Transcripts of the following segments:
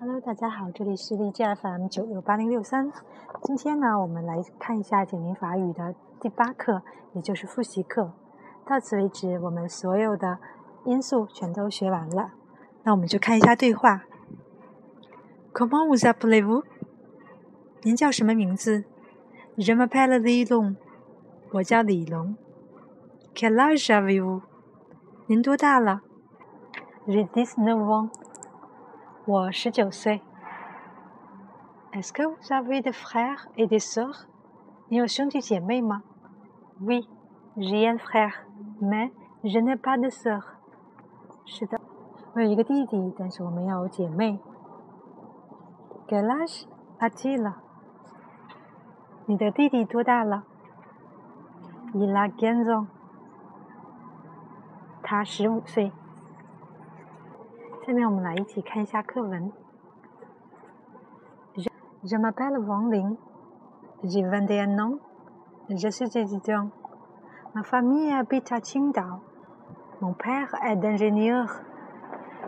Hello，大家好，这里是荔枝 FM 九六八零六三。今天呢，我们来看一下简明法语的第八课，也就是复习课。到此为止，我们所有的因素全都学完了。那我们就看一下对话。Comment vous appelez-vous？您叫什么名字？Je m'appelle Li Long。我叫李龙。Quel âge avez-vous？您多大了？J'ai dix-neuf ans。我十九岁。Est-ce que vous avez des frères et des sœurs？你有兄弟姐妹吗？Oui，j'ai un frère，mais je n'ai pas de sœur。是的，我有一个弟弟，但是我没有姐妹。Quel âge a-t-il？你的弟弟多大了？Il a quinze ans。他十五岁。 下面我们来一起看一下课文。Je m'appelle Wang Ling, j'ai 21 ans, je suis étudiant. Ma famille habite à Qingdao. Mon père est ingénieur.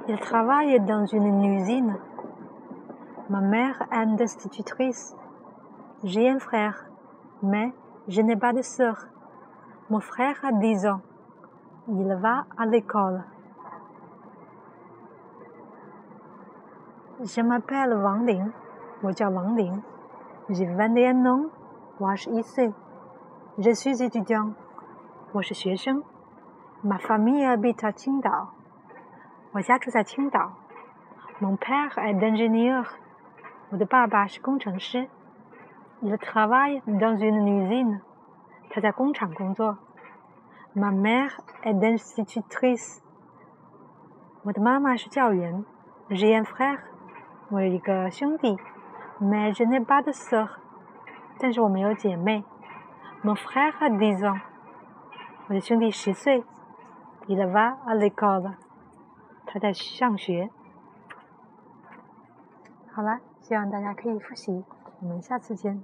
Il travaille dans une usine. Ma mère est institutrice. J'ai un frère, mais je n'ai pas de sœur. Mon frère a 10 ans. Il va à l'école. Je m'appelle Wang Ling，我叫王玲。J'ai vingt et un ans，我二十一岁。Je suis étudiant，我是学生。Ma famille habite à 青岛，我家住在青岛。Mon père est ingénieur，我的爸爸是工程师。Il travaille dans une usine，他在工厂工作。Ma mère est institutrice，我的妈妈是教员。J'ai un frère。 我有一个兄弟，mais je n'ai pas de sœur，但是我没有姐妹。Mon frère a dix ans，我的兄弟十岁。Il va à l'école，他在上学。好了，希望大家可以复习，我们下次见。